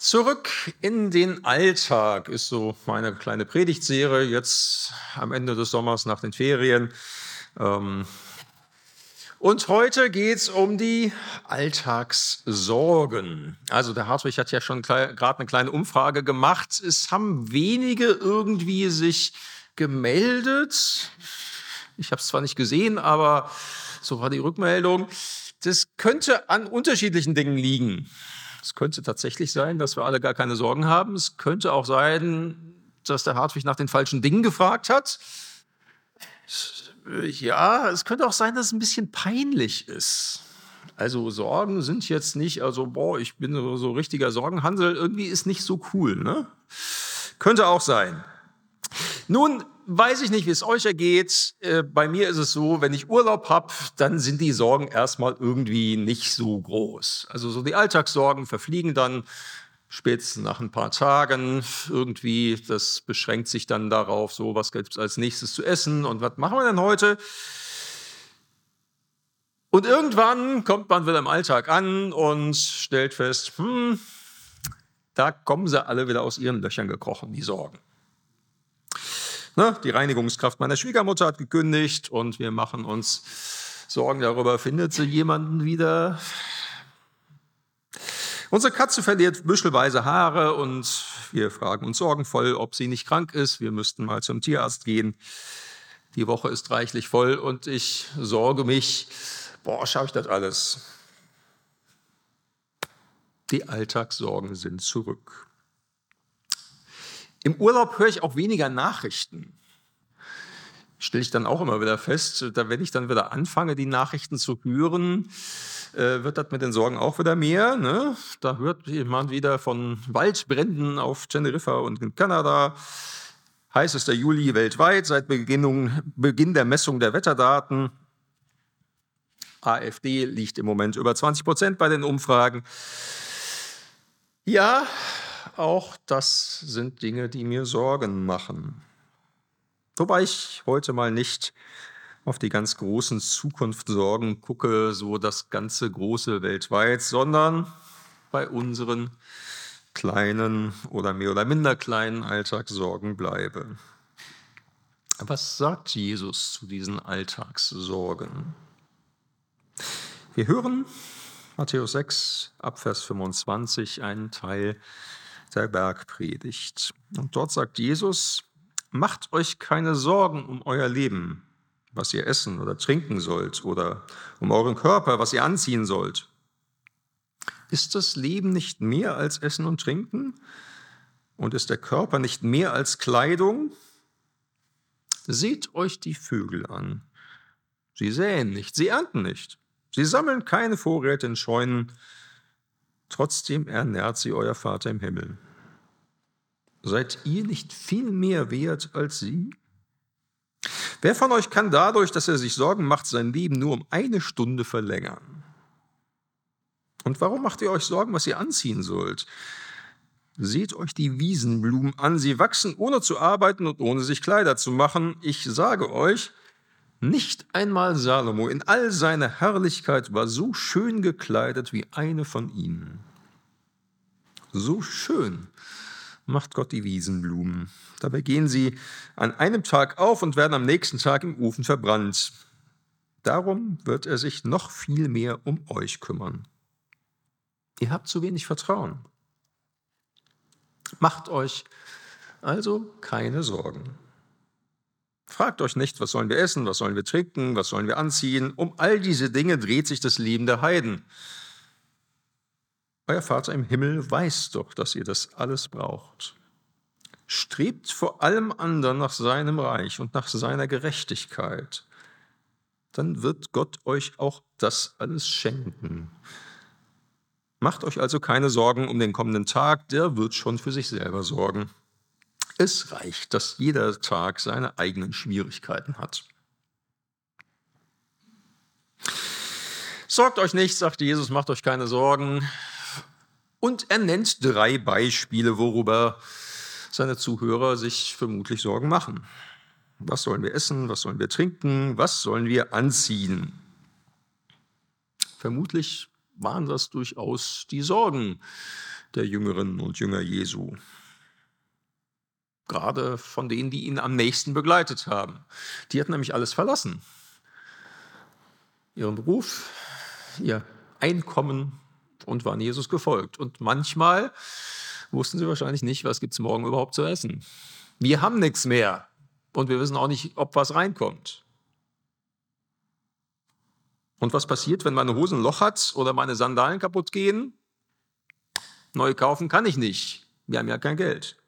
Zurück in den Alltag ist so meine kleine Predigtserie jetzt am Ende des Sommers nach den Ferien. Ähm, und heute geht es um die Alltagssorgen. Also der Hartwig hat ja schon gerade eine kleine Umfrage gemacht. Es haben wenige irgendwie sich gemeldet. Ich habe es zwar nicht gesehen, aber so war die Rückmeldung. Das könnte an unterschiedlichen Dingen liegen. Es könnte tatsächlich sein, dass wir alle gar keine Sorgen haben. Es könnte auch sein, dass der Hartwig nach den falschen Dingen gefragt hat. Ja, es könnte auch sein, dass es ein bisschen peinlich ist. Also Sorgen sind jetzt nicht, also boah, ich bin so, richtiger Sorgenhansel, irgendwie ist nicht so cool. Ne? Könnte auch sein. Nun weiß ich nicht, wie es euch ergeht. Äh, bei mir ist es so, wenn ich Urlaub habe, dann sind die Sorgen erstmal irgendwie nicht so groß. Also so die Alltagssorgen verfliegen dann spätestens nach ein paar Tagen irgendwie. Das beschränkt sich dann darauf, so was gibt es als nächstes zu essen und was machen wir denn heute? Und irgendwann kommt man wieder im Alltag an und stellt fest, hm, da kommen sie alle wieder aus ihren Löchern gekrochen, die Sorgen. Ne? Die Reinigungskraft meiner Schwiegermutter hat gekündigt und wir machen uns Sorgen darüber, findet sie jemanden wieder? Unsere Katze verliert büschelweise Haare und wir fragen uns sorgenvoll, ob sie nicht krank ist. Wir müssten mal zum Tierarzt gehen. Die Woche ist reichlich voll und ich sorge mich, boah, schaffe ich das alles? Die Alltagssorgen sind zurück. Im Urlaub höre ich auch weniger Nachrichten. Stelle ich dann auch immer wieder fest, da, wenn ich dann wieder anfange, die Nachrichten zu hören, äh, wird das mit den Sorgen auch wieder mehr. Ne? Da hört jemand wieder von Waldbränden auf Teneriffa und in Kanada. Heißester Juli weltweit seit Beginn, Beginn der Messung der Wetterdaten. AfD liegt im Moment über 20 Prozent bei den Umfragen. Ja, auch das sind Dinge, die mir Sorgen machen. Wobei ich heute mal nicht auf die ganz großen Zukunftssorgen gucke, so das ganze Große weltweit, sondern bei unseren kleinen oder mehr oder minder kleinen Alltagssorgen bleibe. Was sagt Jesus zu diesen Alltagssorgen? Wir hören Matthäus 6 Abvers 25 einen Teil der Bergpredigt. Und dort sagt Jesus, macht euch keine Sorgen um euer Leben, was ihr essen oder trinken sollt, oder um euren Körper, was ihr anziehen sollt. Ist das Leben nicht mehr als Essen und Trinken? Und ist der Körper nicht mehr als Kleidung? Seht euch die Vögel an. Sie säen nicht, sie ernten nicht, sie sammeln keine Vorräte in Scheunen, Trotzdem ernährt sie euer Vater im Himmel. Seid ihr nicht viel mehr wert als sie? Wer von euch kann dadurch, dass er sich Sorgen macht, sein Leben nur um eine Stunde verlängern? Und warum macht ihr euch Sorgen, was ihr anziehen sollt? Seht euch die Wiesenblumen an, sie wachsen ohne zu arbeiten und ohne sich Kleider zu machen. Ich sage euch, nicht einmal Salomo in all seiner Herrlichkeit war so schön gekleidet wie eine von ihnen. So schön macht Gott die Wiesenblumen. Dabei gehen sie an einem Tag auf und werden am nächsten Tag im Ofen verbrannt. Darum wird er sich noch viel mehr um euch kümmern. Ihr habt zu wenig Vertrauen. Macht euch also keine Sorgen. Fragt euch nicht, was sollen wir essen, was sollen wir trinken, was sollen wir anziehen. Um all diese Dinge dreht sich das Leben der Heiden. Euer Vater im Himmel weiß doch, dass ihr das alles braucht. Strebt vor allem anderen nach seinem Reich und nach seiner Gerechtigkeit. Dann wird Gott euch auch das alles schenken. Macht euch also keine Sorgen um den kommenden Tag, der wird schon für sich selber sorgen. Es reicht, dass jeder Tag seine eigenen Schwierigkeiten hat. Sorgt euch nicht, sagte Jesus, macht euch keine Sorgen. Und er nennt drei Beispiele, worüber seine Zuhörer sich vermutlich Sorgen machen. Was sollen wir essen? Was sollen wir trinken? Was sollen wir anziehen? Vermutlich waren das durchaus die Sorgen, der Jüngerinnen und Jünger Jesu. Gerade von denen, die ihn am nächsten begleitet haben. Die hatten nämlich alles verlassen. Ihren Beruf, ihr Einkommen und waren Jesus gefolgt. Und manchmal wussten sie wahrscheinlich nicht, was gibt es morgen überhaupt zu essen. Wir haben nichts mehr und wir wissen auch nicht, ob was reinkommt. Und was passiert, wenn meine Hose ein Loch hat oder meine Sandalen kaputt gehen? Neu kaufen kann ich nicht. Wir haben ja kein Geld.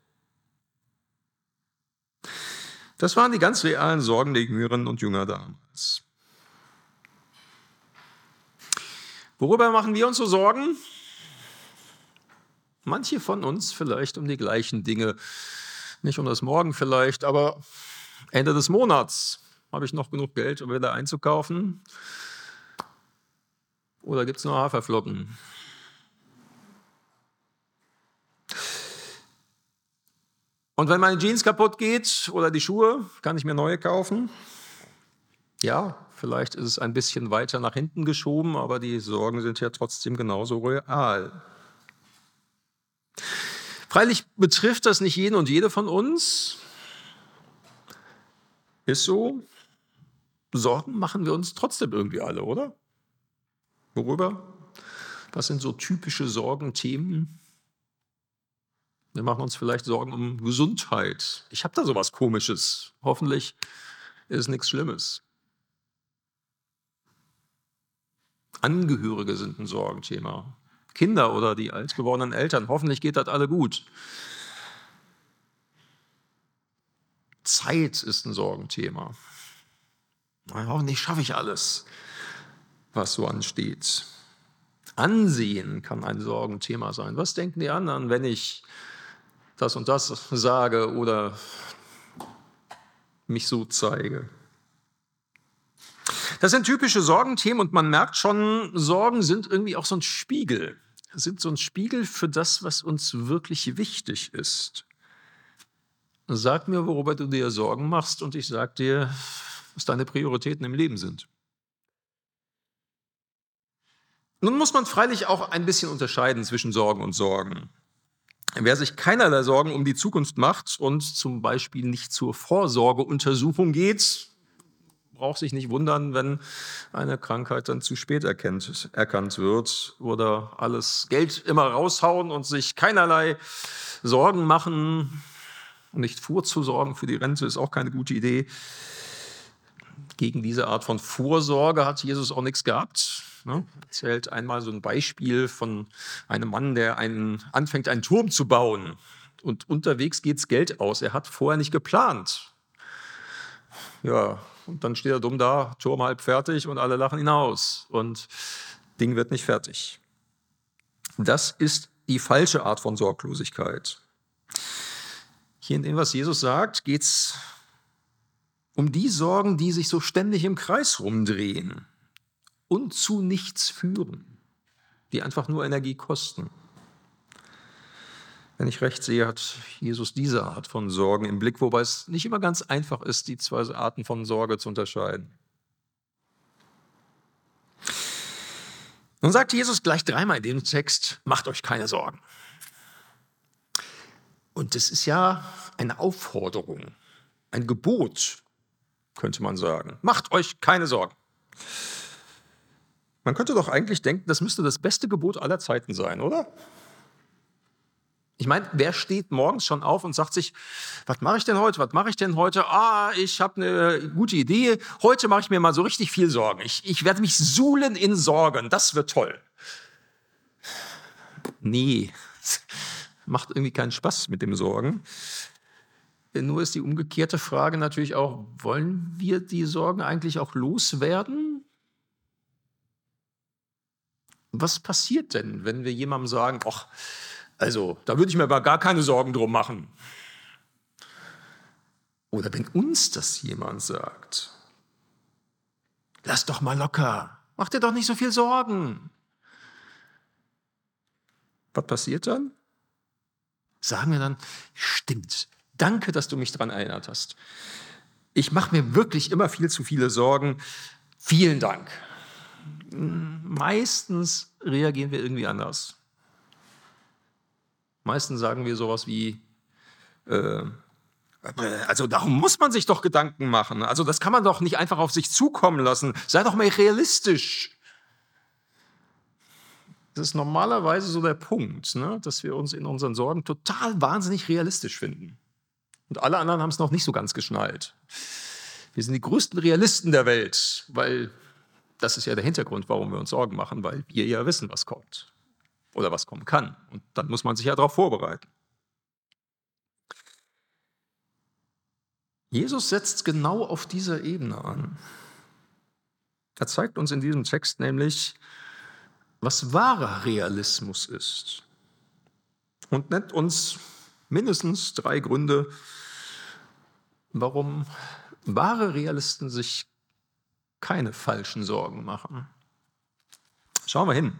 Das waren die ganz realen Sorgen der Jüngerinnen und Jünger damals. Worüber machen wir uns so Sorgen? Manche von uns vielleicht um die gleichen Dinge. Nicht um das Morgen vielleicht, aber Ende des Monats. Habe ich noch genug Geld, um wieder einzukaufen? Oder gibt es nur Haferflocken? Und wenn meine Jeans kaputt geht oder die Schuhe, kann ich mir neue kaufen? Ja, vielleicht ist es ein bisschen weiter nach hinten geschoben, aber die Sorgen sind ja trotzdem genauso real. Freilich betrifft das nicht jeden und jede von uns. Ist so. Sorgen machen wir uns trotzdem irgendwie alle, oder? Worüber? Was sind so typische Sorgenthemen? Wir machen uns vielleicht Sorgen um Gesundheit. Ich habe da sowas Komisches. Hoffentlich ist nichts Schlimmes. Angehörige sind ein Sorgenthema. Kinder oder die alt gewordenen Eltern. Hoffentlich geht das alle gut. Zeit ist ein Sorgenthema. Hoffentlich schaffe ich alles was so ansteht. Ansehen kann ein Sorgenthema sein. Was denken die anderen, wenn ich das und das sage oder mich so zeige? Das sind typische Sorgenthemen und man merkt schon, Sorgen sind irgendwie auch so ein Spiegel, sind so ein Spiegel für das, was uns wirklich wichtig ist. Sag mir, worüber du dir Sorgen machst und ich sag dir, was deine Prioritäten im Leben sind. Nun muss man freilich auch ein bisschen unterscheiden zwischen Sorgen und Sorgen. Wer sich keinerlei Sorgen um die Zukunft macht und zum Beispiel nicht zur Vorsorgeuntersuchung geht, braucht sich nicht wundern, wenn eine Krankheit dann zu spät erkennt, erkannt wird oder alles Geld immer raushauen und sich keinerlei Sorgen machen. Nicht vorzusorgen für die Rente ist auch keine gute Idee. Gegen diese Art von Vorsorge hat Jesus auch nichts gehabt. Ne? Erzählt einmal so ein Beispiel von einem Mann, der einen, anfängt, einen Turm zu bauen. Und unterwegs geht's Geld aus. Er hat vorher nicht geplant. Ja, und dann steht er dumm da, Turm halb fertig und alle lachen ihn aus. Und Ding wird nicht fertig. Das ist die falsche Art von Sorglosigkeit. Hier in dem, was Jesus sagt, geht es um die Sorgen, die sich so ständig im Kreis rumdrehen und zu nichts führen, die einfach nur Energie kosten. Wenn ich recht sehe, hat Jesus diese Art von Sorgen im Blick, wobei es nicht immer ganz einfach ist, die zwei Arten von Sorge zu unterscheiden. Nun sagt Jesus gleich dreimal in dem Text, macht euch keine Sorgen. Und das ist ja eine Aufforderung, ein Gebot, könnte man sagen. Macht euch keine Sorgen. Man könnte doch eigentlich denken, das müsste das beste Gebot aller Zeiten sein, oder? Ich meine, wer steht morgens schon auf und sagt sich, was mache ich denn heute? Was mache ich denn heute? Ah, ich habe eine gute Idee. Heute mache ich mir mal so richtig viel Sorgen. Ich, ich werde mich suhlen in Sorgen. Das wird toll. Nee, macht irgendwie keinen Spaß mit dem Sorgen. Nur ist die umgekehrte Frage natürlich auch, wollen wir die Sorgen eigentlich auch loswerden? Was passiert denn, wenn wir jemandem sagen, ach, also da würde ich mir aber gar keine Sorgen drum machen. Oder wenn uns das jemand sagt, lass doch mal locker, mach dir doch nicht so viel Sorgen. Was passiert dann? Sagen wir dann, stimmt, danke, dass du mich daran erinnert hast. Ich mache mir wirklich immer viel zu viele Sorgen. Vielen Dank meistens reagieren wir irgendwie anders. Meistens sagen wir sowas wie, äh, also darum muss man sich doch Gedanken machen. Also das kann man doch nicht einfach auf sich zukommen lassen. Sei doch mal realistisch. Das ist normalerweise so der Punkt, ne? dass wir uns in unseren Sorgen total wahnsinnig realistisch finden. Und alle anderen haben es noch nicht so ganz geschnallt. Wir sind die größten Realisten der Welt, weil das ist ja der Hintergrund, warum wir uns Sorgen machen, weil wir ja wissen, was kommt oder was kommen kann. Und dann muss man sich ja darauf vorbereiten. Jesus setzt genau auf dieser Ebene an. Er zeigt uns in diesem Text nämlich, was wahrer Realismus ist und nennt uns mindestens drei Gründe, warum wahre Realisten sich keine falschen Sorgen machen. Schauen wir hin.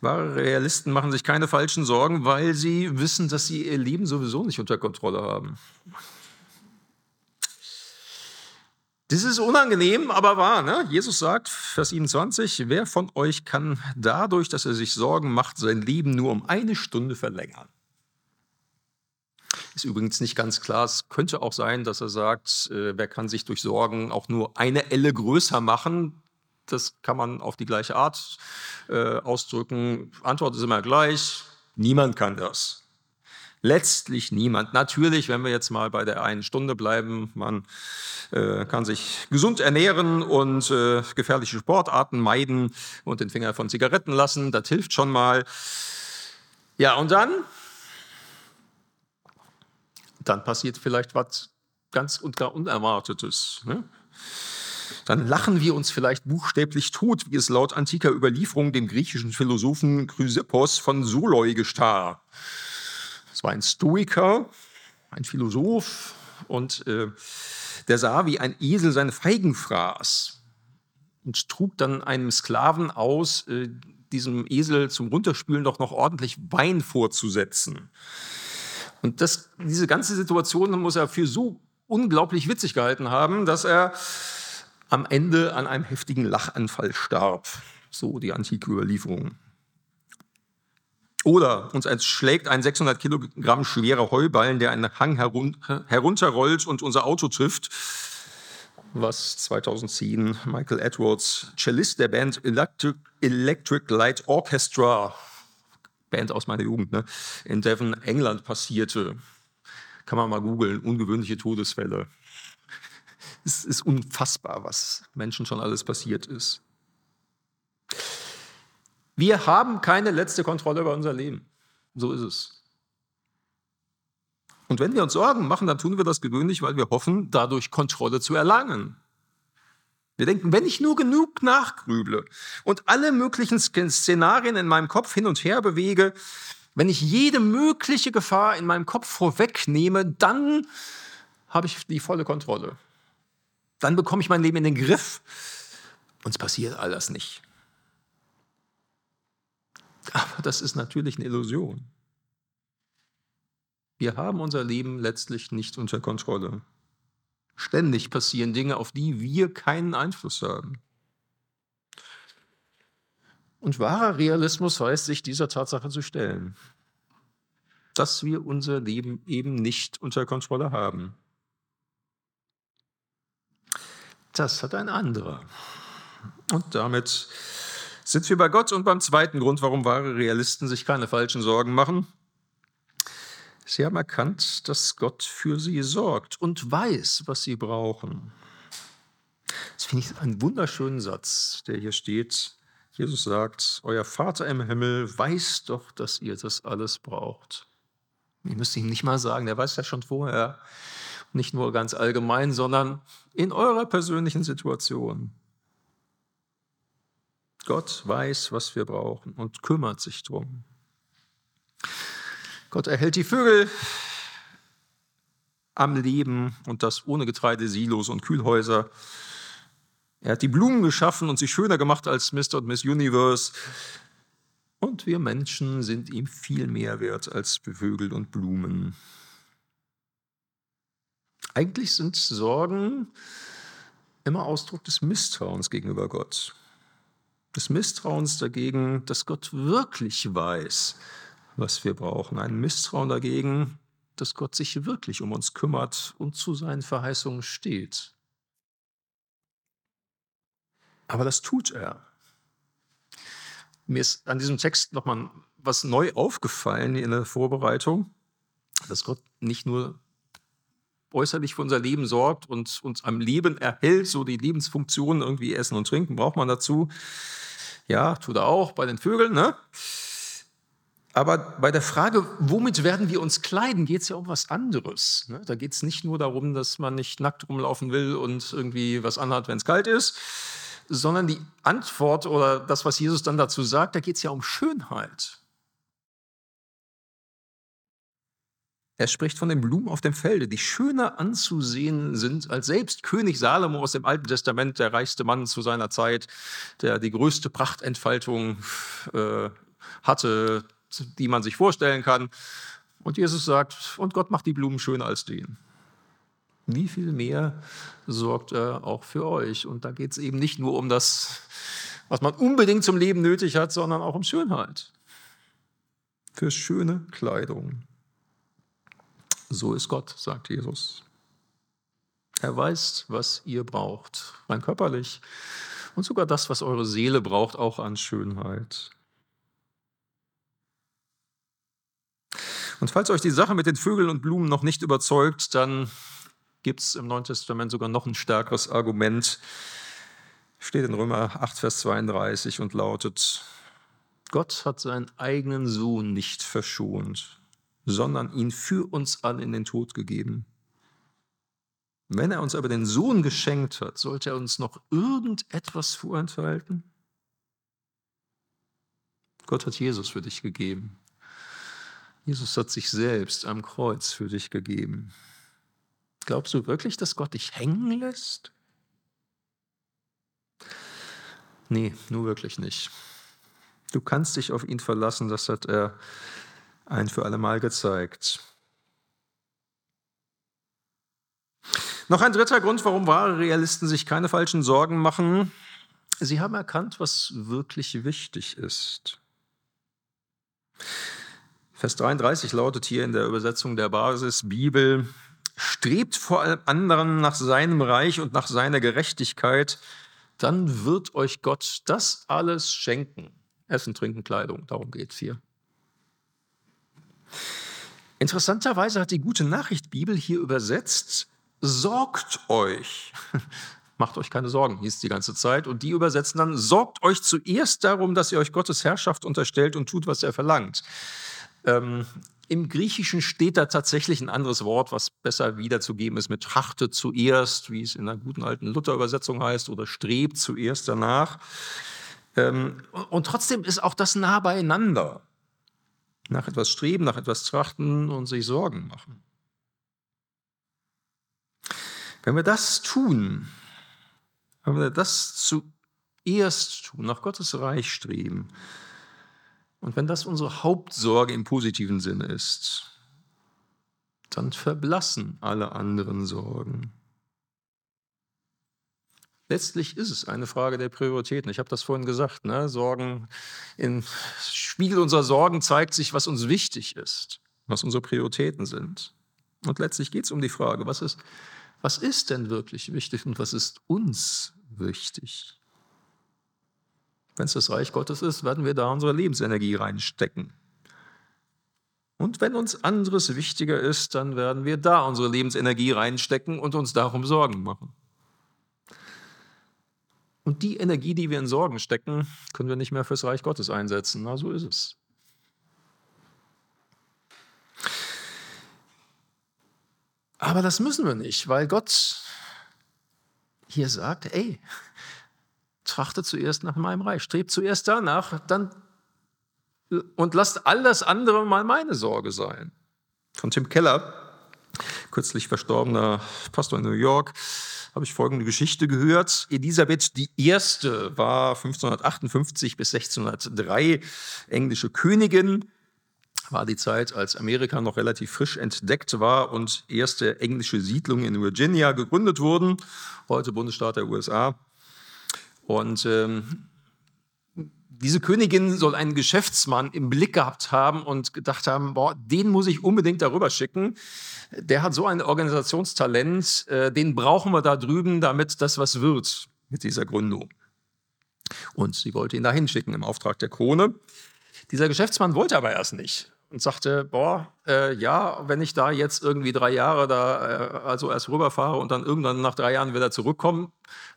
Wahre Realisten machen sich keine falschen Sorgen, weil sie wissen, dass sie ihr Leben sowieso nicht unter Kontrolle haben. Das ist unangenehm, aber wahr. Ne? Jesus sagt, Vers 27, wer von euch kann dadurch, dass er sich Sorgen macht, sein Leben nur um eine Stunde verlängern? Ist übrigens nicht ganz klar. Es könnte auch sein, dass er sagt, äh, wer kann sich durch Sorgen auch nur eine Elle größer machen? Das kann man auf die gleiche Art äh, ausdrücken. Antwort ist immer gleich. Niemand kann das. Letztlich niemand. Natürlich, wenn wir jetzt mal bei der einen Stunde bleiben, man äh, kann sich gesund ernähren und äh, gefährliche Sportarten meiden und den Finger von Zigaretten lassen, das hilft schon mal. Ja, und dann? Dann passiert vielleicht was ganz und gar Unerwartetes. Ne? Dann lachen wir uns vielleicht buchstäblich tot, wie es laut antiker Überlieferung dem griechischen Philosophen Chrysippos von Soloi gestar. Es war ein Stoiker, ein Philosoph, und äh, der sah, wie ein Esel seine Feigen fraß und trug dann einem Sklaven aus, äh, diesem Esel zum Runterspülen doch noch ordentlich Wein vorzusetzen. Und das, diese ganze Situation muss er für so unglaublich witzig gehalten haben, dass er am Ende an einem heftigen Lachanfall starb. So die antike Überlieferung. Oder uns schlägt ein 600 Kilogramm schwerer Heuballen, der einen Hang herun herunterrollt und unser Auto trifft. Was 2010 Michael Edwards, Cellist der Band Electric, Electric Light Orchestra, Band aus meiner Jugend, ne, in Devon, England passierte. Kann man mal googeln, ungewöhnliche Todesfälle. Es ist unfassbar, was Menschen schon alles passiert ist. Wir haben keine letzte Kontrolle über unser Leben. So ist es. Und wenn wir uns Sorgen machen, dann tun wir das gewöhnlich, weil wir hoffen, dadurch Kontrolle zu erlangen. Wir denken, wenn ich nur genug nachgrüble und alle möglichen Szenarien in meinem Kopf hin und her bewege, wenn ich jede mögliche Gefahr in meinem Kopf vorwegnehme, dann habe ich die volle Kontrolle. Dann bekomme ich mein Leben in den Griff. Uns passiert all das nicht. Aber das ist natürlich eine Illusion. Wir haben unser Leben letztlich nicht unter Kontrolle. Ständig passieren Dinge, auf die wir keinen Einfluss haben. Und wahrer Realismus heißt, sich dieser Tatsache zu stellen, dass wir unser Leben eben nicht unter Kontrolle haben. Das hat ein anderer. Und damit sind wir bei Gott und beim zweiten Grund, warum wahre Realisten sich keine falschen Sorgen machen. Sie haben erkannt, dass Gott für sie sorgt und weiß, was sie brauchen. Das finde ich einen wunderschönen Satz, der hier steht. Jesus sagt, euer Vater im Himmel weiß doch, dass ihr das alles braucht. Ihr müsst ihm nicht mal sagen, der weiß ja schon vorher. Nicht nur ganz allgemein, sondern in eurer persönlichen Situation. Gott weiß, was wir brauchen und kümmert sich drum. Gott erhält die Vögel am Leben und das ohne Getreide, Silos und Kühlhäuser. Er hat die Blumen geschaffen und sie schöner gemacht als Mr. und Miss Universe. Und wir Menschen sind ihm viel mehr wert als Vögel und Blumen. Eigentlich sind Sorgen immer Ausdruck des Misstrauens gegenüber Gott des Misstrauens dagegen, dass Gott wirklich weiß, was wir brauchen. Ein Misstrauen dagegen, dass Gott sich wirklich um uns kümmert und zu seinen Verheißungen steht. Aber das tut er. Mir ist an diesem Text nochmal was neu aufgefallen in der Vorbereitung, dass Gott nicht nur äußerlich für unser Leben sorgt und uns am Leben erhält, so die Lebensfunktionen irgendwie Essen und Trinken braucht man dazu. Ja, tut er auch bei den Vögeln, ne? Aber bei der Frage, womit werden wir uns kleiden, geht es ja um was anderes. Ne? Da geht es nicht nur darum, dass man nicht nackt rumlaufen will und irgendwie was anhat, wenn es kalt ist, sondern die Antwort oder das, was Jesus dann dazu sagt, da geht es ja um Schönheit. Er spricht von den Blumen auf dem Felde, die schöner anzusehen sind als selbst König Salomo aus dem Alten Testament, der reichste Mann zu seiner Zeit, der die größte Prachtentfaltung äh, hatte, die man sich vorstellen kann. Und Jesus sagt, und Gott macht die Blumen schöner als den. Wie viel mehr sorgt er auch für euch? Und da geht es eben nicht nur um das, was man unbedingt zum Leben nötig hat, sondern auch um Schönheit. Für schöne Kleidung. So ist Gott, sagt Jesus. Er weiß, was ihr braucht, rein körperlich und sogar das, was eure Seele braucht, auch an Schönheit. Und falls euch die Sache mit den Vögeln und Blumen noch nicht überzeugt, dann gibt es im Neuen Testament sogar noch ein stärkeres Argument. Steht in Römer 8, Vers 32 und lautet, Gott hat seinen eigenen Sohn nicht verschont, sondern ihn für uns alle in den Tod gegeben. Wenn er uns aber den Sohn geschenkt hat, sollte er uns noch irgendetwas vorenthalten? Gott hat Jesus für dich gegeben. Jesus hat sich selbst am Kreuz für dich gegeben. Glaubst du wirklich, dass Gott dich hängen lässt? Nee, nur wirklich nicht. Du kannst dich auf ihn verlassen, das hat er ein für alle Mal gezeigt. Noch ein dritter Grund, warum wahre Realisten sich keine falschen Sorgen machen. Sie haben erkannt, was wirklich wichtig ist. Vers 33 lautet hier in der Übersetzung der Basisbibel, strebt vor allem anderen nach seinem Reich und nach seiner Gerechtigkeit, dann wird euch Gott das alles schenken. Essen, Trinken, Kleidung, darum geht es hier. Interessanterweise hat die gute Nachricht Bibel hier übersetzt, sorgt euch. Macht euch keine Sorgen, hieß die ganze Zeit. Und die übersetzen dann, sorgt euch zuerst darum, dass ihr euch Gottes Herrschaft unterstellt und tut, was er verlangt. Ähm, Im Griechischen steht da tatsächlich ein anderes Wort, was besser wiederzugeben ist mit trachtet zuerst, wie es in einer guten alten Luther-Übersetzung heißt, oder strebt zuerst danach. Ähm, und trotzdem ist auch das nah beieinander nach etwas streben, nach etwas trachten und sich Sorgen machen. Wenn wir das tun, wenn wir das zuerst tun, nach Gottes Reich streben, und wenn das unsere Hauptsorge im positiven Sinne ist, dann verblassen alle anderen Sorgen. Letztlich ist es eine Frage der Prioritäten. Ich habe das vorhin gesagt. Ne? Sorgen, im Spiegel unserer Sorgen zeigt sich, was uns wichtig ist, was unsere Prioritäten sind. Und letztlich geht es um die Frage, was ist, was ist denn wirklich wichtig und was ist uns wichtig? Wenn es das Reich Gottes ist, werden wir da unsere Lebensenergie reinstecken. Und wenn uns anderes wichtiger ist, dann werden wir da unsere Lebensenergie reinstecken und uns darum Sorgen machen. Und die Energie, die wir in Sorgen stecken, können wir nicht mehr fürs Reich Gottes einsetzen. Na, so ist es. Aber das müssen wir nicht, weil Gott hier sagt, ey, trachte zuerst nach meinem Reich, strebt zuerst danach, dann und lasst all das andere mal meine Sorge sein. Von Tim Keller, kürzlich verstorbener Pastor in New York, habe ich folgende Geschichte gehört. Elisabeth I. war 1558 bis 1603 englische Königin. War die Zeit, als Amerika noch relativ frisch entdeckt war und erste englische Siedlungen in Virginia gegründet wurden, heute Bundesstaat der USA. Und ähm, diese Königin soll einen Geschäftsmann im Blick gehabt haben und gedacht haben, boah, den muss ich unbedingt darüber schicken. Der hat so ein Organisationstalent, äh, den brauchen wir da drüben, damit das was wird mit dieser Gründung. Und sie wollte ihn da hinschicken im Auftrag der Krone. Dieser Geschäftsmann wollte aber erst nicht und sagte, boah, äh, ja, wenn ich da jetzt irgendwie drei Jahre da, äh, also erst rüberfahre und dann irgendwann nach drei Jahren wieder zurückkomme,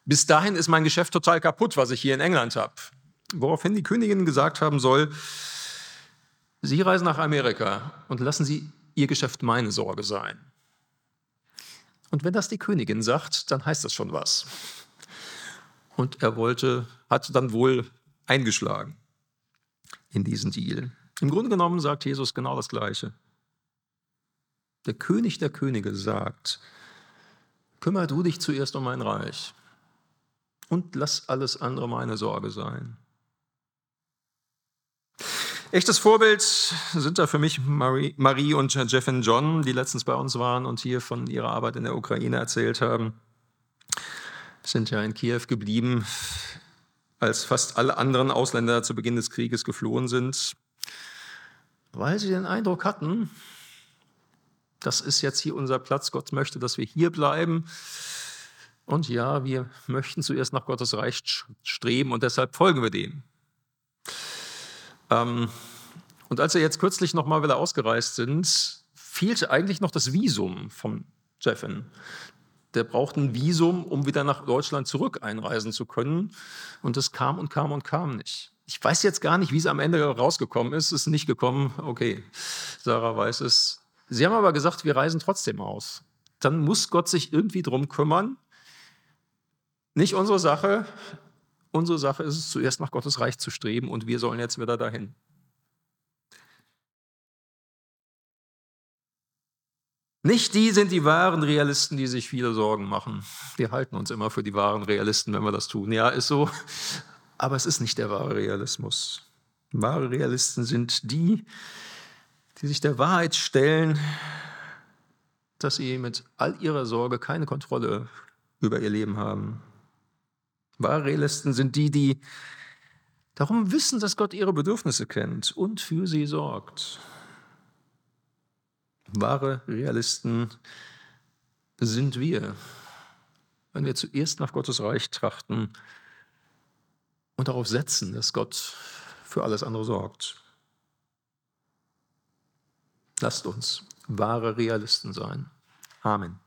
bis dahin ist mein Geschäft total kaputt, was ich hier in England habe. Woraufhin die Königin gesagt haben soll, Sie reisen nach Amerika und lassen Sie Ihr Geschäft meine Sorge sein. Und wenn das die Königin sagt, dann heißt das schon was. Und er wollte, hat dann wohl eingeschlagen in diesen Deal. Im Grunde genommen sagt Jesus genau das Gleiche. Der König der Könige sagt, kümmere du dich zuerst um mein Reich und lass alles andere meine Sorge sein. Echtes Vorbild sind da für mich Marie, Marie und Jeff und John, die letztens bei uns waren und hier von ihrer Arbeit in der Ukraine erzählt haben. Sind ja in Kiew geblieben, als fast alle anderen Ausländer zu Beginn des Krieges geflohen sind weil sie den Eindruck hatten, das ist jetzt hier unser Platz, Gott möchte, dass wir hier bleiben. Und ja, wir möchten zuerst nach Gottes Reich streben und deshalb folgen wir dem. Ähm, und als wir jetzt kürzlich nochmal wieder ausgereist sind, fehlte eigentlich noch das Visum vom Jeffin. Der braucht ein Visum, um wieder nach Deutschland zurück einreisen zu können. Und das kam und kam und kam nicht. Ich weiß jetzt gar nicht, wie es am Ende rausgekommen ist. Es ist nicht gekommen. Okay, Sarah weiß es. Sie haben aber gesagt, wir reisen trotzdem aus. Dann muss Gott sich irgendwie drum kümmern. Nicht unsere Sache. Unsere Sache ist es, zuerst nach Gottes Reich zu streben und wir sollen jetzt wieder dahin. Nicht die sind die wahren Realisten, die sich viele Sorgen machen. Wir halten uns immer für die wahren Realisten, wenn wir das tun. Ja, ist so. Aber es ist nicht der wahre Realismus. Wahre Realisten sind die, die sich der Wahrheit stellen, dass sie mit all ihrer Sorge keine Kontrolle über ihr Leben haben. Wahre Realisten sind die, die darum wissen, dass Gott ihre Bedürfnisse kennt und für sie sorgt. Wahre Realisten sind wir, wenn wir zuerst nach Gottes Reich trachten und darauf setzen, dass Gott für alles andere sorgt. Lasst uns wahre Realisten sein. Amen.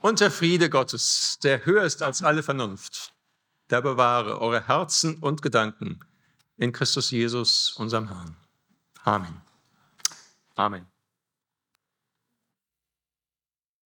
Und der Friede Gottes, der höher ist als alle Vernunft, der bewahre eure Herzen und Gedanken in Christus Jesus, unserem Herrn. Amen. Amen.